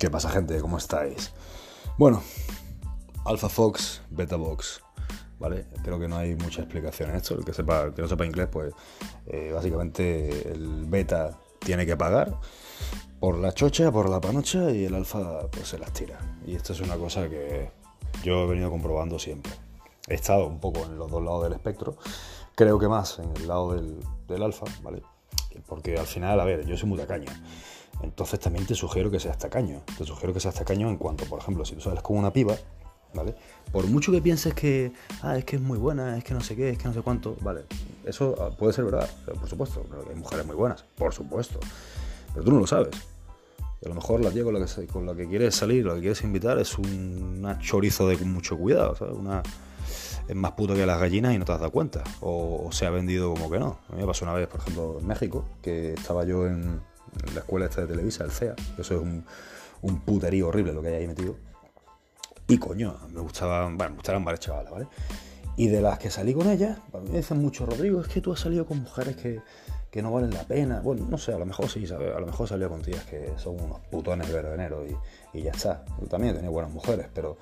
¿Qué pasa gente? ¿Cómo estáis? Bueno, Alpha Fox, Beta Box, ¿vale? Creo que no hay mucha explicación en esto. El que, sepa, que no sepa inglés, pues eh, básicamente el beta tiene que pagar por la chocha, por la panocha y el alfa pues se las tira. Y esto es una cosa que yo he venido comprobando siempre. He estado un poco en los dos lados del espectro, creo que más en el lado del, del alfa, ¿vale? Porque al final, a ver, yo soy muy. Entonces también te sugiero que seas tacaño. Te sugiero que seas tacaño en cuanto, por ejemplo, si tú sales con una piba, ¿vale? Por mucho que pienses que, ah, es que es muy buena, es que no sé qué, es que no sé cuánto, ¿vale? Eso ah, puede ser verdad, por supuesto. Hay mujeres muy buenas, por supuesto. Pero tú no lo sabes. Y a lo mejor la tía con la que, con la que quieres salir, la que quieres invitar, es una chorizo de mucho cuidado, ¿sabes? Una, es más puto que las gallinas y no te has dado cuenta. O, se ha vendido como que no. A mí me pasó una vez, por ejemplo, en México, que estaba yo en, la escuela esta de Televisa, el CEA. Eso es un, un puterío horrible lo que hay ahí metido. Y coño, me gustaban, bueno, me gustaban varias chavalas, ¿vale? Y de las que salí con ellas, me dicen mucho, Rodrigo, es que tú has salido con mujeres que, que no valen la pena. Bueno, no sé, a lo mejor sí, ¿sabes? A lo mejor salió con tías que son unos putones verdaneros y, y ya está. Yo también he tenido buenas mujeres, pero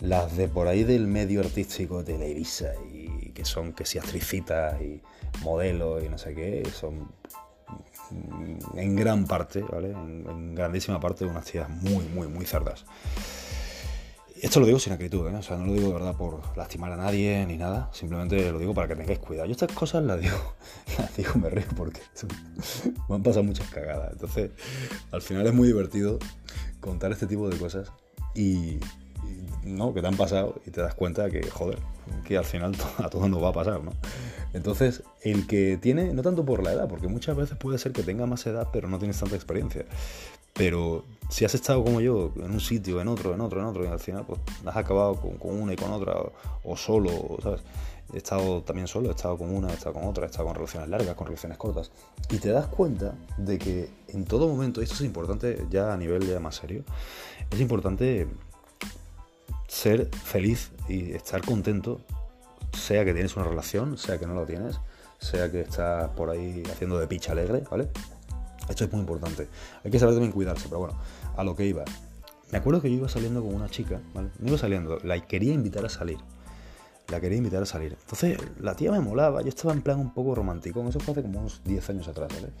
las de por ahí del medio artístico de Televisa y que son que si actricitas y modelos y no sé qué, son en gran parte, ¿vale? En, grandísima parte unas tías muy, muy, muy cerdas. Esto lo digo sin acritud, ¿eh? o sea, no lo digo de verdad por lastimar a nadie ni nada, simplemente lo digo para que tengáis cuidado. Yo estas cosas las digo, las digo, me río porque me han pasado muchas cagadas. Entonces, al final es muy divertido contar este tipo de cosas y, ¿no? que te han pasado y te das cuenta que, joder, que al final a todos nos va a pasar, ¿no? Entonces, el que tiene, no tanto por la edad, porque muchas veces puede ser que tenga más edad, pero no tienes tanta experiencia. Pero si has estado como yo, en un sitio, en otro, en otro, en otro, y al final pues has acabado con, una y con otra, o, solo, ¿sabes? He estado también solo, he estado con una, he estado con otra, he estado con relaciones largas, con relaciones cortas. Y te das cuenta de que en todo momento, y esto es importante ya a nivel ya más serio, es importante ser feliz y estar contento, sea que tienes una relación, sea que no la tienes, sea que estás por ahí haciendo de picha alegre, ¿vale? Esto es muy importante. Hay que saber también cuidarse, pero bueno, a lo que iba. Me acuerdo que yo iba saliendo con una chica, ¿vale? Me iba saliendo, la quería invitar a salir. La quería invitar a salir. Entonces, la tía me molaba, yo estaba en plan un poco romántico. Eso fue hace como unos 10 años atrás, ¿vale?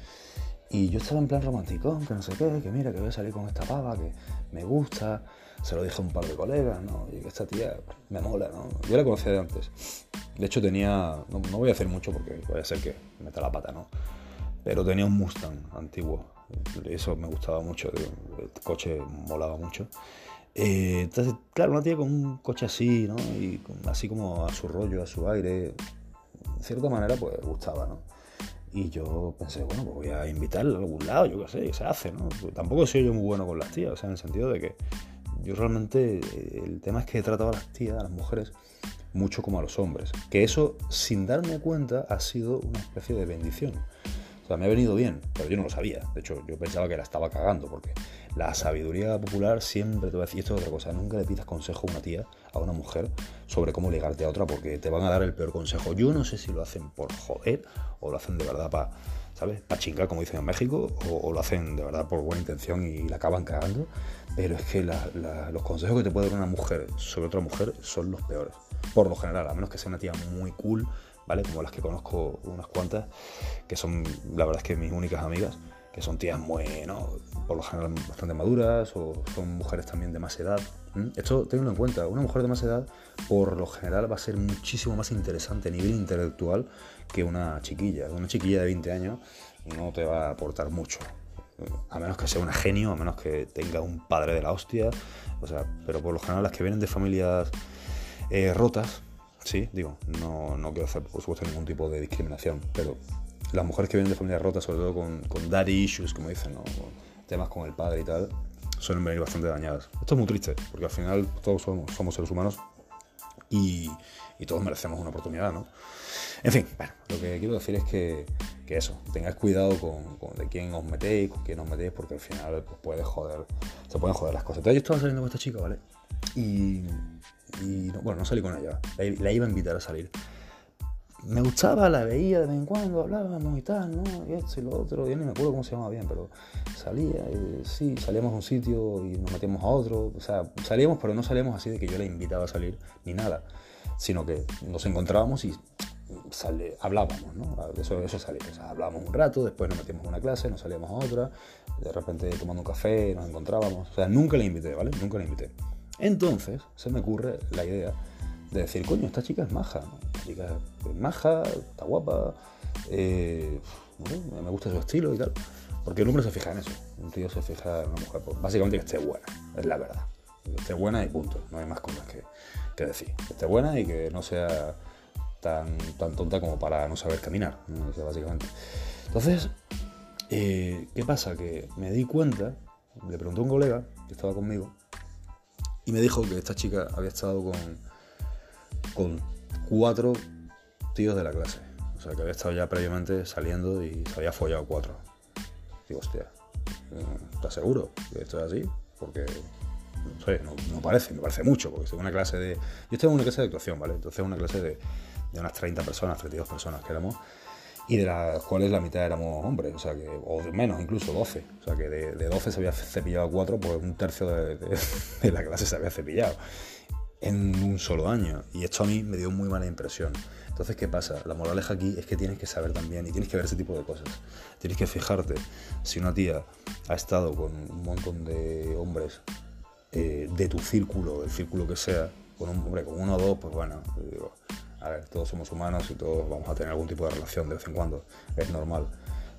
Y yo estaba en plan romántico, que no sé qué, que mira, que voy a salir con esta pava, que me gusta. Se lo dije a un par de colegas, ¿no? Y que esta tía me mola, ¿no? Yo la conocía de antes. De hecho, tenía. No, voy a hacer mucho porque puede ser que me meta la pata, ¿no? Pero tenía un Mustang antiguo. Eso me gustaba mucho. El coche molaba mucho. Eh, entonces, claro, una tía con un coche así, ¿no? Y así como a su rollo, a su aire. De cierta manera, pues gustaba, ¿no? Y yo pensé, bueno, pues voy a invitarla a algún lado, yo qué sé, se hace, ¿no? Pues tampoco soy yo muy bueno con las tías, o sea, en el sentido de que yo realmente, eh, el tema es que he tratado a las tías, a las mujeres, mucho como a los hombres. Que eso, sin darme cuenta, ha sido una especie de bendición. Sea, me ha venido bien, pero yo no lo sabía. De hecho, yo pensaba que la estaba cagando, porque la sabiduría popular siempre te va a decir esto es otra cosa. Nunca le pidas consejo a una tía, a una mujer, sobre cómo ligarte a otra, porque te van a dar el peor consejo. Yo no sé si lo hacen por joder o lo hacen de verdad para, ¿sabes? Para chingar, como dicen en México, o, lo hacen de verdad por buena intención y la acaban cagando. Pero es que los consejos que te puede dar una mujer sobre otra mujer son los peores. Por lo general, a menos que sea una tía muy cool, ¿vale? Como las que conozco unas cuantas, que son, la verdad es que mis únicas amigas que son tías muy, por lo general bastante maduras o son mujeres también de más edad. Esto tenlo en cuenta, una mujer de más edad por lo general va a ser muchísimo más interesante a nivel intelectual que una chiquilla. Una chiquilla de 20 años no te va a aportar mucho. A menos que sea una genio, a menos que tenga un padre de la hostia. O sea, pero por lo general las que vienen de familias eh, rotas, sí, digo, no, no quiero hacer por supuesto ningún tipo de discriminación, pero las mujeres que vienen de familias rotas, sobre todo con, con daddy issues, como dicen, ¿no? temas con el padre y tal, suelen venir bastante dañadas. Esto es muy triste, porque al final todos somos, somos seres humanos y, y, todos merecemos una oportunidad, ¿no? En fin, bueno, lo que quiero decir es que, que eso, tengáis cuidado con, con, de quién os metéis, con quién os metéis, porque al final pues, puede joder, se pueden joder las cosas. Entonces yo estaba saliendo con esta chica, ¿vale? Y, y bueno, no salí con ella, la, la iba a invitar a salir me gustaba, la veía de vez en cuando, hablábamos y tal, ¿no? Y esto y lo otro, yo ni me acuerdo cómo se llamaba bien, pero salía, y, sí, salíamos a un sitio y nos metíamos a otro, o sea, salíamos, pero no salíamos así de que yo la invitaba a salir, ni nada, sino que nos encontrábamos y sale, hablábamos, ¿no? Eso, eso salía, o sea, hablábamos un rato, después nos metíamos a una clase, nos salíamos a otra, de repente tomando un café, nos encontrábamos, o sea, nunca la invité, ¿vale? Nunca la invité. Entonces se me ocurre la idea de decir, coño, esta chica es maja, esta chica es maja, está guapa, eh, me gusta su estilo y tal. Porque el hombre se fija en eso, un tío se fija en una mujer, pues, básicamente que esté buena, es la verdad. Esté buena y punto, no hay más cosas que, que decir. Que esté buena y que no sea tan, tan tonta como para no saber caminar, básicamente. Entonces, eh, ¿qué pasa? Que me di cuenta, le pregunté a un colega que estaba conmigo, y me dijo que esta chica había estado con, con cuatro tíos de la clase. O sea, que había estado ya previamente saliendo y se había follado cuatro. Digo, hostia, ¿estás seguro que esto es así? Porque, no sé, no, parece, me parece mucho, porque estoy en una clase de... Yo estoy en una clase de actuación, ¿vale? Entonces una clase de, de unas 30 personas, 32 personas que éramos, y de las cuales la mitad éramos hombres, o sea que, o menos, incluso 12. O sea que de, 12 se había cepillado 4, pues un tercio de, la clase se había cepillado en un solo año. Y esto a mí me dio muy mala impresión. Entonces, ¿qué pasa? La moraleja aquí es que tienes que saber también y tienes que ver ese tipo de cosas. Tienes que fijarte si una tía ha estado con un montón de hombres eh, de tu círculo, el círculo que sea, con un hombre, con uno o dos, pues bueno, digo, a ver, todos somos humanos y todos vamos a tener algún tipo de relación de vez en cuando, es normal.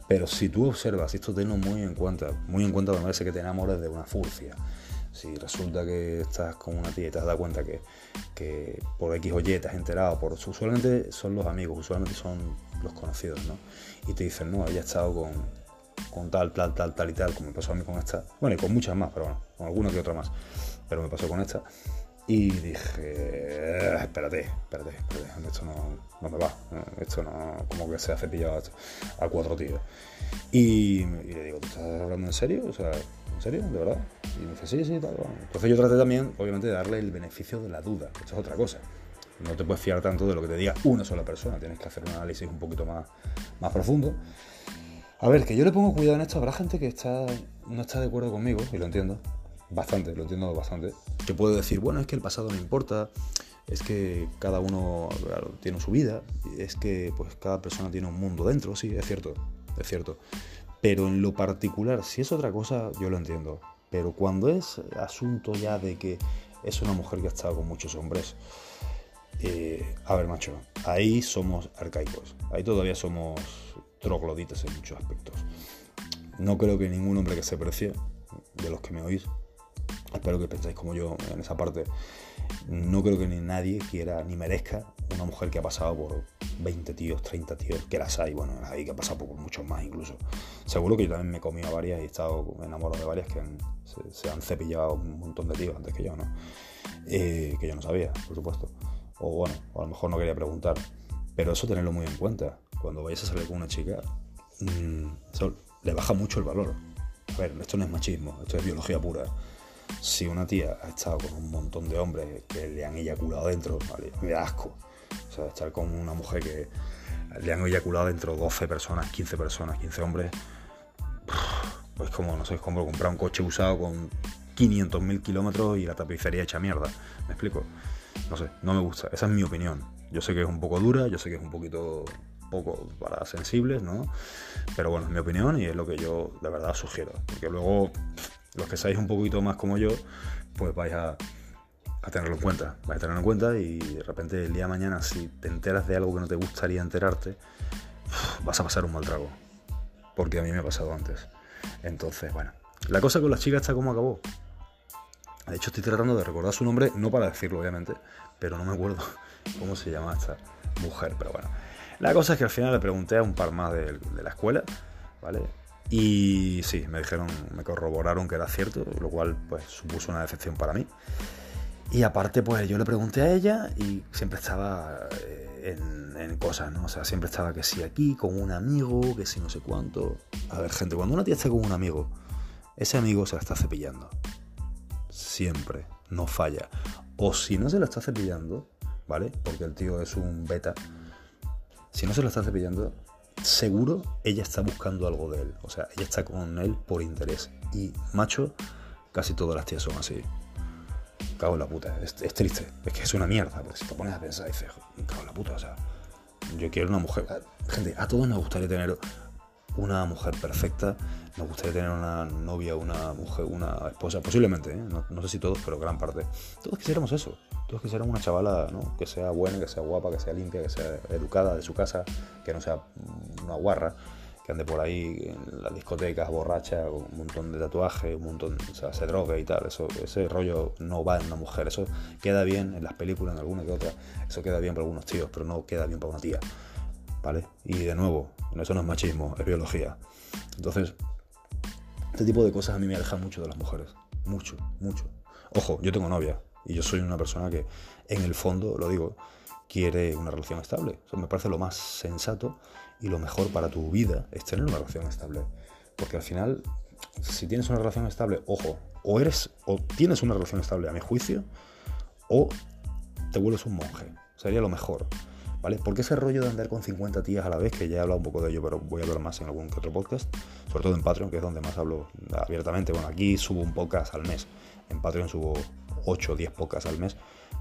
Pero si tú observas, y esto tenlo muy en cuenta, muy en cuenta cuando que te enamores de una furcia. Si resulta que estás con una tía y te has dado cuenta que, que por X o Y te has enterado, por, usualmente son los amigos, usualmente son los conocidos, ¿no? Y te dicen, no, ella estado con, con tal, tal, tal, tal y tal, como me pasó a mí con esta. Bueno, y con muchas más, pero bueno, con alguna que otra más. Pero me pasó con esta. Y dije, espérate, espérate, espérate, esto no, me va, esto no, como que se ha cepillado a, cuatro tíos. Y, le digo, ¿tú estás hablando en serio? O sea, ¿en serio? ¿De verdad? Y me dice, sí, sí, tal. Entonces yo traté también, obviamente, de darle el beneficio de la duda, esto es otra cosa. No te puedes fiar tanto de lo que te diga una sola persona, tienes que hacer un análisis un poquito más, más profundo. A ver, que yo le pongo cuidado en esto, habrá gente que está, no está de acuerdo conmigo, y lo entiendo, bastante, lo entiendo bastante. Que puedo decir, bueno, es que el pasado no importa, es que cada uno tiene su vida, es que pues cada persona tiene un mundo dentro, sí, es cierto, es cierto. Pero en lo particular, si es otra cosa, yo lo entiendo. Pero cuando es asunto ya de que es una mujer que ha estado con muchos hombres, eh, a ver, macho, ahí somos arcaicos, ahí todavía somos trogloditas en muchos aspectos. No creo que ningún hombre que se precie, de los que me oís, espero que pensáis como yo en esa parte. No creo que ni nadie quiera ni merezca una mujer que ha pasado por 20 tíos, 30 tíos, que las hay, bueno, las hay que ha pasado por muchos más incluso. Seguro que yo también me he comido varias y he estado enamorado de varias que se, han cepillado un montón de tíos antes que yo, ¿no? Eh, que yo no sabía, por supuesto. O bueno, a lo mejor no quería preguntar. Pero eso tenerlo muy en cuenta. Cuando vayas a salir con una chica, mm, le baja mucho el valor. A ver, esto no es machismo, esto es biología pura si una tía ha estado con un montón de hombres que le han eyaculado dentro, me da asco. O sea, estar con una mujer que le han eyaculado dentro 12 personas, 15 personas, 15 hombres, pues como, no sé, es como comprar un coche usado con 500.000 kilómetros y la tapicería hecha mierda. ¿Me explico? No sé, no me gusta. Esa es mi opinión. Yo sé que es un poco dura, yo sé que es un poquito poco para sensibles, ¿no? Pero bueno, es mi opinión y es lo que yo de verdad sugiero. Porque luego los que seáis un poquito más como yo, pues vais a, tenerlo en cuenta. Vais a tenerlo en cuenta y de repente el día de mañana, si te enteras de algo que no te gustaría enterarte, vas a pasar un mal trago. Porque a mí me ha pasado antes. Entonces, bueno. La cosa con las chicas está como acabó. De hecho, estoy tratando de recordar su nombre, no para decirlo, obviamente, pero no me acuerdo cómo se llama esta mujer. Pero bueno. La cosa es que al final le pregunté a un par más de la escuela, ¿vale? Y sí, me dijeron, me corroboraron que era cierto, lo cual pues supuso una decepción para mí. Y aparte, pues yo le pregunté a ella y siempre estaba eh, en, cosas, ¿no? O sea, siempre estaba que si aquí, con un amigo, que si no sé cuánto. A ver, gente, cuando una tía está con un amigo, ese amigo se la está cepillando. Siempre, no falla. O si no se la está cepillando, ¿vale? Porque el tío es un beta, si no se lo está cepillando, seguro ella está buscando algo de él. O sea, ella está con él por interés. Y macho, casi todas las tías son así. Cago en la puta. Es, triste. Es que es una mierda. Porque si te pones a pensar, dices, cago en la puta. O sea, yo quiero una mujer. Gente, a todos nos gustaría tener una mujer perfecta. Nos gustaría tener una novia, una mujer, una esposa. Posiblemente, ¿eh? no, sé si todos, pero gran parte. Todos quisiéramos eso. Todos quisiéramos una chavala ¿no? que sea buena, que sea guapa, que sea limpia, que sea educada de su casa, que no sea una guarra que ande por ahí en las discotecas borracha, un montón de tatuajes, un montón, o sea, se droga y tal. Eso, ese rollo no va en una mujer. Eso queda bien en las películas, en alguna que otra. Eso queda bien para algunos tíos, pero no queda bien para una tía. ¿Vale? Y de nuevo, eso no es machismo, es biología. Entonces, este tipo de cosas a mí me alejan mucho de las mujeres. Mucho, mucho. Ojo, yo tengo novia y yo soy una persona que, en el fondo, lo digo, quiere una relación estable. Me parece lo más sensato y lo mejor para tu vida es tener una relación estable. Porque al final, si tienes una relación estable, ojo, o eres o tienes una relación estable a mi juicio, o te vuelves un monje. Sería lo mejor. ¿Vale? Porque ese rollo de andar con 50 tías a la vez, que ya he hablado un poco de ello, pero voy a hablar más en algún que otro podcast, sobre todo en Patreon, que es donde más hablo abiertamente. Bueno, aquí subo un podcast al mes. En Patreon subo 8 o 10 podcasts al mes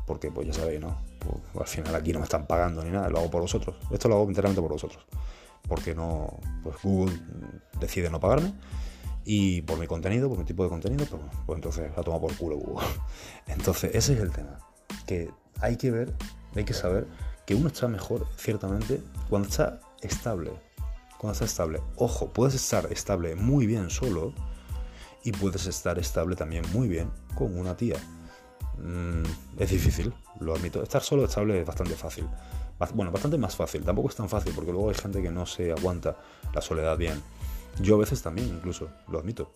porque pues ya sabéis, ¿no? Pues, al final aquí no me están pagando ni nada, lo hago por vosotros. Esto lo hago enteramente por vosotros. Porque no, pues Google decide no pagarme y por mi contenido, por mi tipo de contenido, pues, pues entonces la toma por culo Google. Entonces ese es el tema, que hay que ver, hay que saber que uno está mejor, ciertamente, cuando está estable. Cuando está estable. Ojo, puedes estar estable muy bien solo y puedes estar estable también muy bien con una tía. Mm, es difícil, lo admito. Estar solo estable es bastante fácil. Bueno, bastante más fácil. Tampoco es tan fácil porque luego hay gente que no se aguanta la soledad bien. Yo a veces también, incluso, lo admito.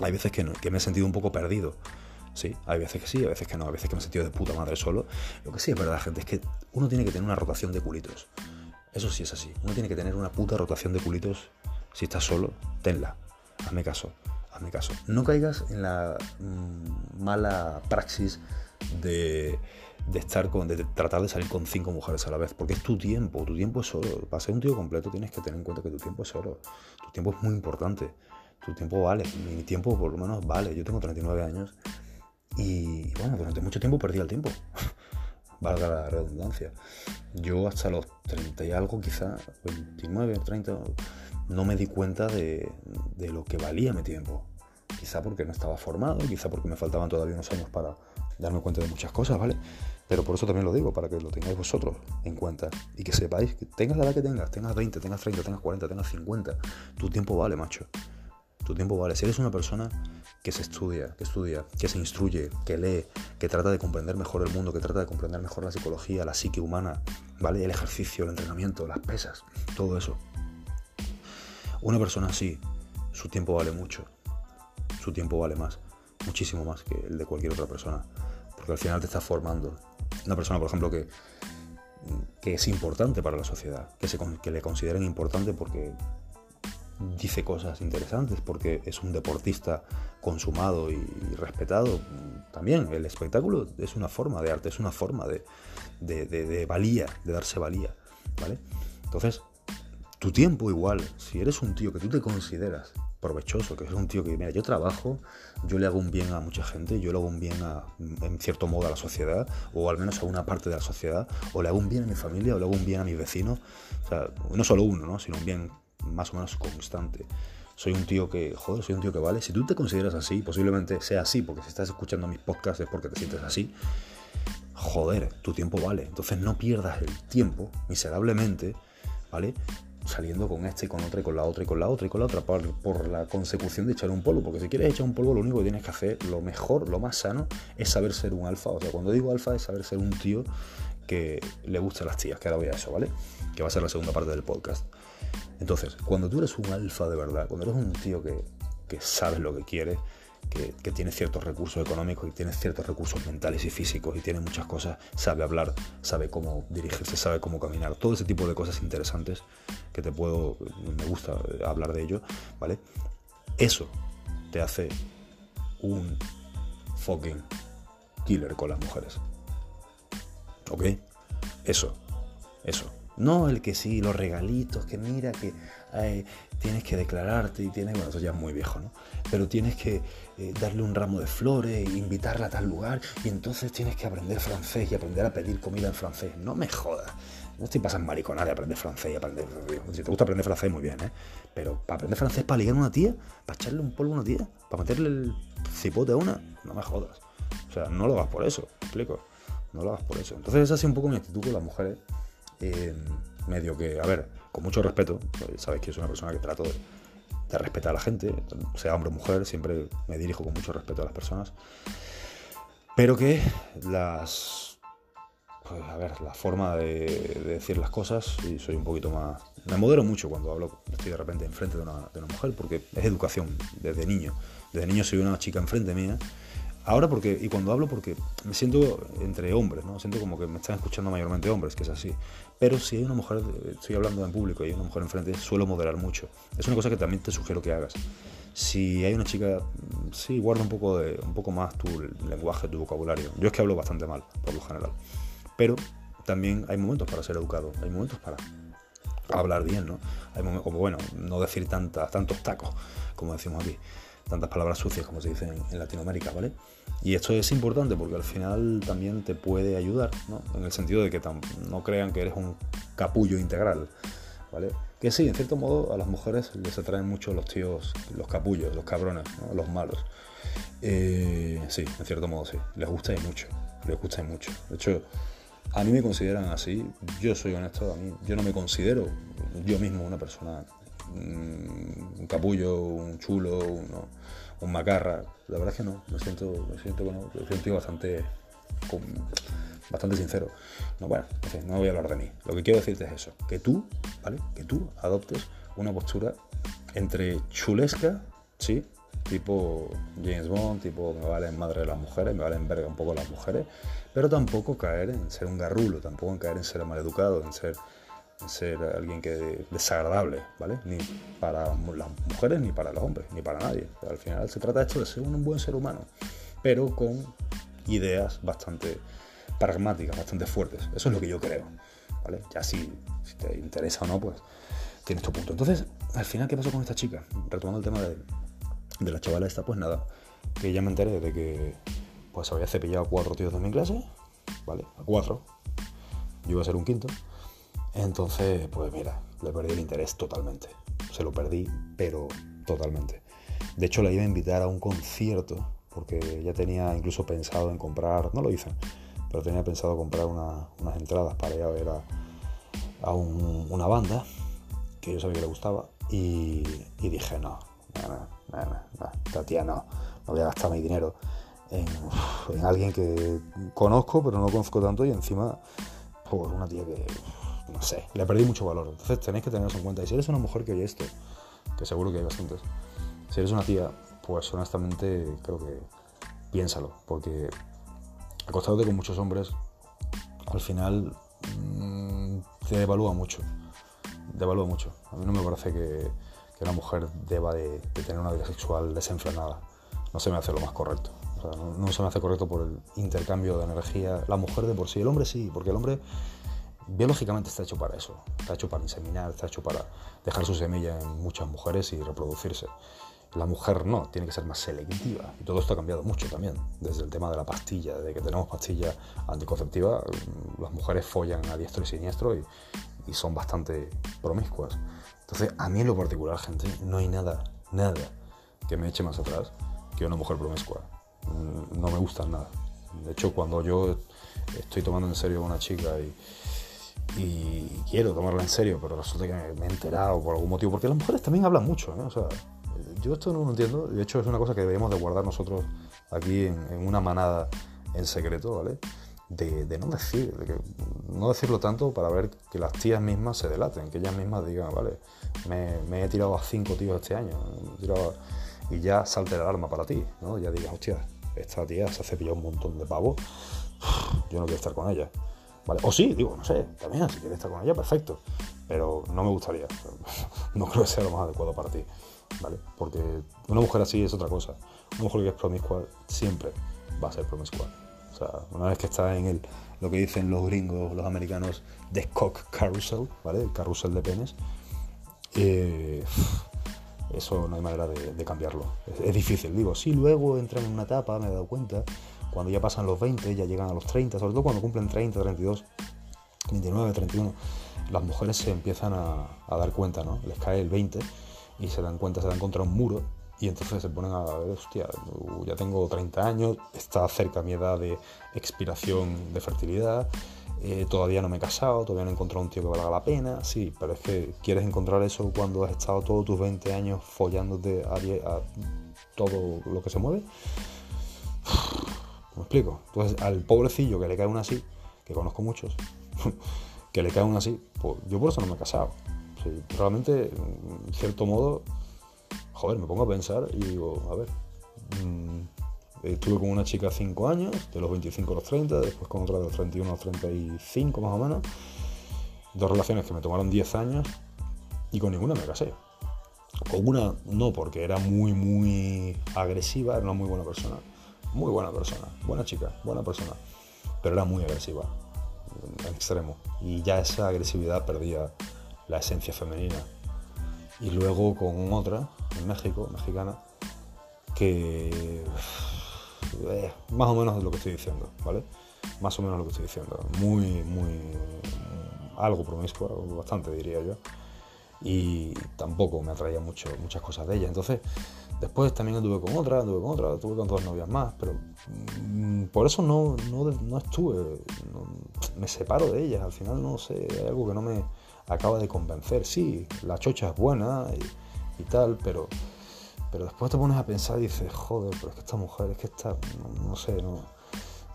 Hay veces que, que me he sentido un poco perdido. Sí, hay veces que sí, hay veces que no, hay veces que me he sentido de puta madre solo. Lo que sí es verdad, gente, es que uno tiene que tener una rotación de culitos. Eso sí es así. Uno tiene que tener una puta rotación de culitos. Si estás solo, tenla. Hazme caso caso. No caigas en la mm, mala praxis de, estar con, de tratar de salir con cinco mujeres a la vez, porque es tu tiempo, tu tiempo es oro. Para ser un tío completo tienes que tener en cuenta que tu tiempo es oro. Tu tiempo es muy importante. Tu tiempo vale. Mi tiempo por lo menos vale. Yo tengo 39 años y bueno, durante mucho tiempo perdí el tiempo. Valga la redundancia. Yo hasta los 30 y algo, quizá, 29, 30, no me di cuenta de, lo que valía mi tiempo. Quizá porque no estaba formado, quizá porque me faltaban todavía unos años para darme cuenta de muchas cosas, ¿vale? Pero por eso también lo digo, para que lo tengáis vosotros en cuenta y que sepáis que tengas la edad que tengas, tengas 20, tengas 30, tengas 40, tengas 50, tu tiempo vale, macho. Tu tiempo vale. Si eres una persona que se estudia, que estudia, que se instruye, que lee, que trata de comprender mejor el mundo, que trata de comprender mejor la psicología, la psique humana, ¿vale? El ejercicio, el entrenamiento, las pesas, todo eso. Una persona así, su tiempo vale mucho. Su tiempo vale más, muchísimo más que el de cualquier otra persona. Porque al final te estás formando. Una persona, por ejemplo, que, que es importante para la sociedad, que, se, que le consideren importante porque dice cosas interesantes, porque es un deportista consumado y respetado. También el espectáculo es una forma de arte, es una forma de, de, de valía, de darse valía. ¿vale? Entonces, tu tiempo igual, si eres un tío que tú te consideras provechoso, que es un tío que, mira, yo trabajo, yo le hago un bien a mucha gente, yo le hago un bien a, en cierto modo a la sociedad, o al menos a una parte de la sociedad, o le hago un bien a mi familia, o le hago un bien a mis vecinos, o sea, no solo uno, ¿no? sino un bien más o menos constante. Soy un tío que, joder, soy un tío que vale. Si tú te consideras así, posiblemente sea así, porque si estás escuchando mis podcasts es porque te sientes así, joder, tu tiempo vale. Entonces no pierdas el tiempo miserablemente, ¿vale? saliendo con esta y con otra y con la otra y con la otra y con la otra por, la consecución de echar un polvo. Porque si quieres echar un polvo, lo único que tienes que hacer, lo mejor, lo más sano, es saber ser un alfa. O sea, cuando digo alfa es saber ser un tío que le gusta a las tías, que ahora voy a eso, ¿vale? Que va a ser la segunda parte del podcast. Entonces, cuando tú eres un alfa de verdad, cuando eres un tío que, que lo que quiere, que, tiene ciertos recursos económicos y tiene ciertos recursos mentales y físicos y tiene muchas cosas, sabe hablar, sabe cómo dirigirse, sabe cómo caminar, todo ese tipo de cosas interesantes que te puedo, me gusta hablar de ello, ¿vale? Eso te hace un fucking killer con las mujeres. ¿Ok? Eso, eso. No el que sí, los regalitos, que mira, que eh, tienes que declararte y tienes, bueno, eso ya es muy viejo, ¿no? Pero tienes que eh, darle un ramo de flores, invitarla a tal lugar y entonces tienes que aprender francés y aprender a pedir comida en francés. No me jodas. No estoy pasando mariconada de aprender francés y aprender. Si te gusta aprender francés, muy bien, ¿eh? Pero para aprender francés, para ligar a una tía, para echarle un polvo a una tía, para meterle el cipote a una, no me jodas. O sea, no lo hagas por eso, ¿me explico? No lo hagas por eso. Entonces, esa ha sido un poco mi actitud con las mujeres. Medio que, a ver, con mucho respeto, pues, sabes que soy una persona que trato de, de respetar a la gente, sea hombre o mujer, siempre me dirijo con mucho respeto a las personas. Pero que las pues, a ver, la forma de, decir las cosas y soy un poquito más... Me modero mucho cuando hablo, estoy de repente enfrente de una, de una mujer, porque es educación desde niño. Desde niño soy una chica enfrente mía. Ahora porque, y cuando hablo porque me siento entre hombres, ¿no? Siento como que me están escuchando mayormente hombres, que es así. Pero si hay una mujer, estoy hablando en público y hay una mujer enfrente, suelo moderar mucho. Es una cosa que también te sugiero que hagas. Si hay una chica, sí, guarda un poco, de, un poco más tu lenguaje, tu vocabulario. Yo es que hablo bastante mal, por lo general. Pero también hay momentos para ser educado, hay momentos para hablar bien, ¿no? Hay momentos, bueno, no decir tantas, tantos tacos, como decimos aquí, tantas palabras sucias como se dice en, Latinoamérica, ¿vale? Y esto es importante porque al final también te puede ayudar, ¿no? En el sentido de que no crean que eres un capullo integral, ¿vale? Que sí, en cierto modo a las mujeres les atraen mucho los tíos, los capullos, los cabrones, los malos. Eh, sí, en cierto modo sí, les gusta y mucho, les gusta y mucho. De hecho, a mí me consideran así, yo soy honesto, a mí, yo no me considero yo mismo una persona, mm, un capullo, un chulo, un macarra, la verdad es que no, me siento, me siento, bueno, me siento bastante, bastante sincero. No, bueno, no voy a hablar de mí, lo que quiero decirte es eso, que tú, ¿vale? Que tú adoptes una postura entre chulesca, ¿sí? tipo James Bond, tipo me valen madre de las mujeres, me valen verga un poco las mujeres, pero tampoco caer en ser un garrulo, tampoco en caer en ser maleducado, en ser, ser alguien que desagradable, ¿vale? Ni para las mujeres, ni para los hombres, ni para nadie. Al final se trata esto de ser un buen ser humano, pero con ideas bastante pragmáticas, bastante fuertes. Eso es lo que yo creo, ¿vale? Ya si, si te interesa o no, pues tienes tu punto. Entonces, al final, ¿qué pasó con esta chica? Retomando el tema de de la chavala esta, pues nada, que ya me enteré de que pues había cepillado cuatro tíos de mi clase, ¿vale? A cuatro. Yo iba a ser un quinto. Entonces, pues mira, le perdí el interés totalmente. Se lo perdí, pero totalmente. De hecho, la iba a invitar a un concierto, porque ya tenía incluso pensado en comprar, no lo hice, pero tenía pensado comprar unas entradas para ir a ver a, una banda que yo sabía que le gustaba. Y, dije, no, no, no, no, no voy a gastar mi dinero en, alguien que conozco, pero no conozco tanto y encima, pues una tía que, no sé, le perdí mucho valor. Entonces tenéis que tenerlo en cuenta. Y si eres una mujer que oye esto, que seguro que hay bastantes, si eres una tía, pues honestamente creo que piénsalo, porque acostándote con muchos hombres, al final mm, te devalúa mucho. Devalúa mucho. A mí no me parece que que una mujer deba de, tener una vida sexual desenfrenada. No se me hace lo más correcto. no, se me hace correcto por el intercambio de energía. La mujer de por sí, el hombre sí, porque el hombre biológicamente está hecho para eso. Está hecho para inseminar, está hecho para dejar su semilla en muchas mujeres y reproducirse. La mujer no, tiene que ser más selectiva. Y todo esto ha cambiado mucho también. Desde el tema de la pastilla, desde que tenemos pastilla anticonceptiva, las mujeres follan a diestro y siniestro y, y son bastante promiscuas. Entonces, a mí en lo particular, gente, no hay nada, nada que me eche más atrás que una mujer promiscua. Mm, no me gusta nada. De hecho, cuando yo estoy tomando en serio a una chica y, quiero tomarla en serio, pero resulta que me he enterado por algún motivo, porque las mujeres también hablan mucho, ¿no? O sea, yo esto no lo entiendo, de hecho es una cosa que deberíamos de guardar nosotros aquí en, en una manada en secreto, ¿vale? de, no decir, de que, no decirlo tanto para ver que las tías mismas se delaten, que ellas mismas digan, vale, me, he tirado a cinco tíos este año, y ya salte la alarma para ti, ¿no? Ya digas, hostia, esta tía se ha cepillado un montón de pavos, yo no quiero estar con ella. ¿Vale? O sí, digo, no sé, también si quieres estar con ella, perfecto, pero no me gustaría, no creo que sea lo más adecuado para ti, ¿vale? Porque una mujer así es otra cosa, una mujer que es promiscua siempre va a ser promiscua. O sea, una vez que estás en, lo que dicen los gringos, los americanos, de cock carousel, ¿vale? El carrusel de penes. Eh, eso no hay manera de, cambiarlo. Es, difícil, digo, sí, luego entran en una etapa, me he dado cuenta, cuando ya pasan los 20, ya llegan a los 30, sobre todo cuando cumplen 30, 32, 29, 31, las mujeres se empiezan a, dar cuenta, ¿no? Les cae el 20 y se dan cuenta, se dan contra un muro y entonces se ponen a ver, hostia, ya tengo 30 años, está cerca mi edad de expiración de fertilidad, eh, todavía no me he casado, todavía no he encontrado un tío que valga la pena, sí, pero es que quieres encontrar eso cuando has estado todos tus 20 años follándote a, a todo lo que se mueve. ¿Me explico? Entonces, al pobrecillo que le cae una así, que conozco muchos, que le cae una así, pues yo por eso no me he casado. realmente, en cierto modo, joder, me pongo a pensar y digo, a ver, mm, Estuve con una chica 5 años, de los 25 a los 30, después con otra de los 31 a los 35 más o menos. Dos relaciones que me tomaron 10 años y con ninguna me casé. Con una no, porque era muy, muy agresiva, era una muy buena persona. Muy buena persona, buena chica, buena persona. Pero era muy agresiva, en extremo. Y ya esa agresividad perdía la esencia femenina. Y luego con otra, en México, mexicana, que eh, más o menos lo que estoy diciendo, ¿vale? Más o menos lo que estoy diciendo. Muy, muy. algo promiscuo, bastante diría yo. Y tampoco me atraía mucho, muchas cosas de ella. Entonces, después también anduve con otra, anduve con otra, estuve con dos novias más, pero mm, por eso no, no, estuve. me separo de ellas. Al final, no sé, hay algo que no me acaba de convencer. Sí, la chocha es buena y tal, pero pero después te pones a pensar y dices, joder, pero es que esta mujer, es que esta, no, sé, no,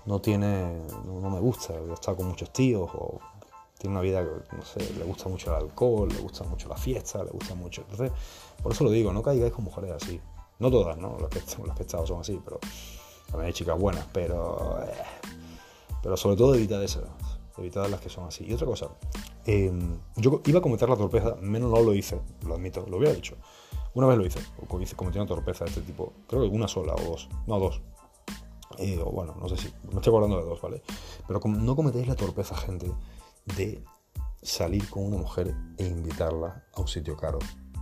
no tiene, no, me gusta, está con muchos tíos o tiene una vida no sé, le gusta mucho el alcohol, le gusta mucho la fiesta, le gusta mucho. Entonces, por eso lo digo, no caigáis con mujeres así. No todas, ¿no? Las que, las que he son así, pero también hay chicas buenas, pero, eh, pero sobre todo evitad esas, evitad las que son así. Y otra cosa, em, yo iba a cometer la torpeza, menos no lo hice, lo admito, lo hubiera dicho. Una vez lo hice, cometí una torpeza de este tipo, creo que una sola o dos, no dos. Eh, o bueno, no sé si, me estoy acordando de dos, ¿vale? Pero no cometéis la torpeza, gente, de salir con una mujer e invitarla a un sitio caro,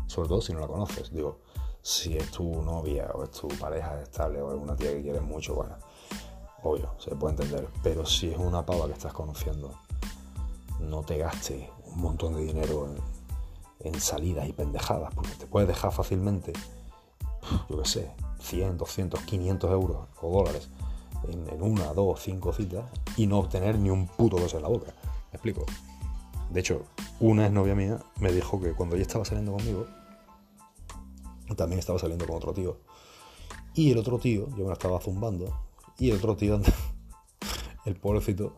sobre todo si no la conoces. Digo, si es tu novia o es tu pareja estable o es una tía que quieres mucho, bueno, obvio, se puede entender. Pero si es una pava que estás conociendo, no te gastes un montón de dinero en en salidas y pendejadas, porque te puedes dejar fácilmente, yo qué sé, 100, 200, 500 euros o dólares en, una, dos, cinco citas y no obtener ni un puto beso en la boca. ¿Me explico? De hecho, una novia mía me dijo que cuando ella estaba saliendo conmigo, también estaba saliendo con otro tío. Y el otro tío, yo me la estaba zumbando, y el otro tío, andaba, el pobrecito,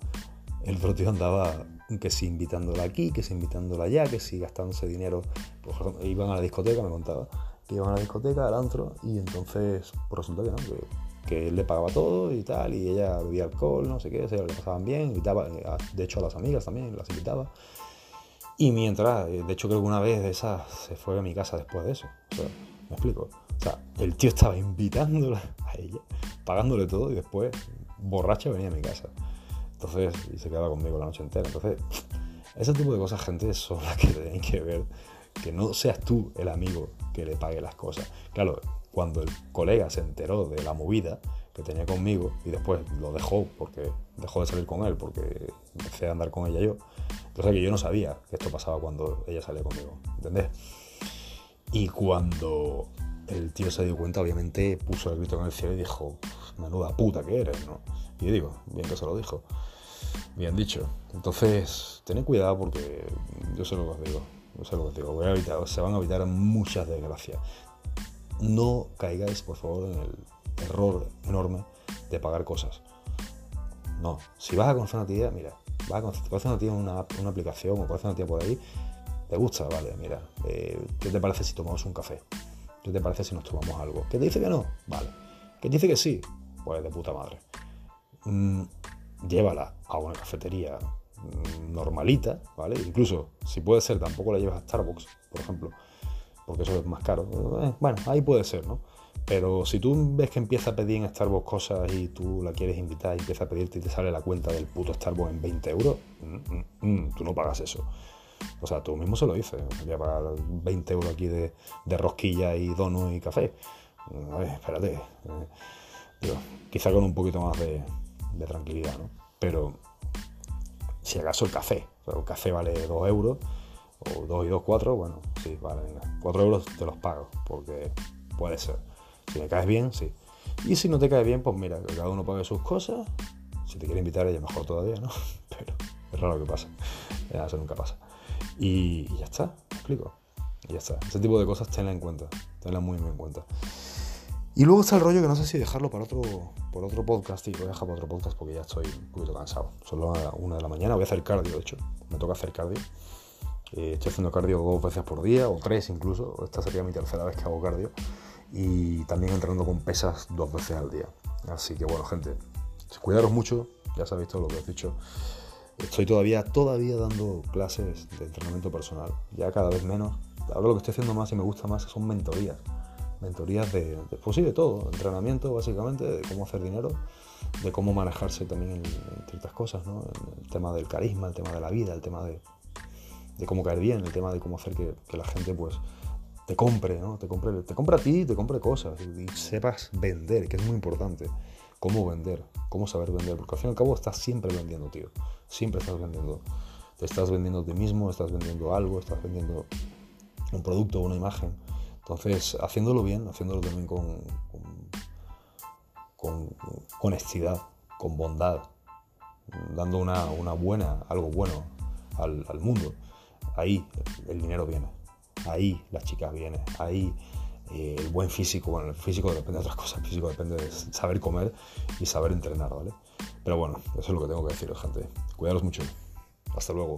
el otro tío andaba que si invitándola aquí, que si invitándola allá, que si gastándose dinero. Pues, iban a la discoteca, me contaba, que iban a la discoteca, al antro, y entonces pues resulta que no, él le pagaba todo y tal, y ella bebía alcohol, no sé qué, se le pasaban bien, invitaba, eh, de hecho a las amigas también, las invitaba. Y mientras, eh, de hecho que una vez de esas se fue a mi casa después de eso. me explico. O sea, el tío estaba invitándola a ella, pagándole todo y después borracha venía a mi casa. Entonces, y se quedaba conmigo la noche entera. Entonces, ese tipo de cosas, gente, son las que tenéis que ver. Que no seas tú el amigo que le pague las cosas. Claro, cuando el colega se enteró de la movida que tenía conmigo y después lo dejó porque dejó de salir con él porque empecé a andar con ella yo. Entonces que yo no sabía que esto pasaba cuando ella salía conmigo, ¿entendés? Y cuando el tío se dio cuenta, obviamente puso el grito en el cielo y dijo, menuda puta que eres, ¿no? Y yo digo, bien que se lo dijo. Bien dicho. Entonces, tened cuidado porque yo sé lo que os digo. Yo sé lo que os digo. Voy a evitar, se van a evitar muchas desgracias. No caigáis, por favor, en el error enorme de pagar cosas. No. Si vas a conocer una tía, mira, vas a conocer, una tía en una, aplicación o conocer una tía por ahí, te gusta, vale, mira, eh, ¿qué te parece si tomamos un café? ¿Qué te parece si nos tomamos algo? ¿Qué te dice que no? Vale. ¿Qué te dice que sí? Pues de puta madre. Mm, llévala a una cafetería mm, normalita, ¿vale? Incluso, si puede ser, tampoco la llevas a Starbucks, por ejemplo, porque eso es más caro. Eh, bueno, ahí puede ser, ¿no? Pero si tú ves que empieza a pedir en Starbucks cosas y tú la quieres invitar y empieza a pedirte y te sale la cuenta del puto Starbucks en 20 euros, mm, mm, mm, tú no pagas eso. O sea, tú mismo se lo dices. Voy a pagar 20 euros aquí de, rosquilla y dono y café. A ver, espérate. Eh, quizá con un poquito más de, tranquilidad, ¿no? Pero si acaso el café. el café vale 2 euros o 2 y 2, 4, bueno, sí, vale, 4 euros te los pago porque puede ser. Si me caes bien, sí. Y si no te cae bien, pues mira, que cada uno pague sus cosas. Si te quiere invitar, ella mejor todavía, ¿no? Pero es raro que pasa. Eso nunca pasa. Y, ya está, ¿me explico. Y ya está. Ese tipo de cosas tenla en cuenta. Tenla muy, muy en cuenta. Y luego está el rollo que no sé si dejarlo para otro, por otro podcast. Y voy a dejar para otro podcast porque ya estoy un poquito cansado. Son las una de la mañana. Voy a hacer cardio, de hecho. Me toca hacer cardio. Eh, estoy haciendo cardio dos veces por día, o tres incluso. Esta sería mi tercera vez que hago cardio y también entrenando con pesas dos veces al día. Así que bueno, gente, cuidaros mucho, ya sabéis todo lo que os he dicho. Estoy todavía, todavía dando clases de entrenamiento personal, ya cada vez menos. Ahora lo que estoy haciendo más y me gusta más son mentorías. Mentorías de, pues sí, de todo, entrenamiento básicamente, de cómo hacer dinero, de cómo manejarse también en, ciertas cosas, ¿no? El tema del carisma, el tema de la vida, el tema de, de cómo caer bien, el tema de cómo hacer que, la gente pues te compre, ¿no? Te compre, te compre a ti, te compre cosas y, sepas vender, que es muy importante. Cómo vender, cómo saber vender, porque al fin y al cabo estás siempre vendiendo, tío. Siempre estás vendiendo. Te estás vendiendo a ti mismo, estás vendiendo algo, estás vendiendo un producto, una imagen. Entonces, haciéndolo bien, haciéndolo también con, con, honestidad, con bondad, dando una, buena, algo bueno al, al mundo, ahí el dinero viene ahí las chicas vienen, ahí eh, el buen físico, bueno, el físico depende de otras cosas, el físico depende de saber comer y saber entrenar, ¿vale? Pero bueno, eso es lo que tengo que decir, gente. Cuidaros mucho. Hasta luego.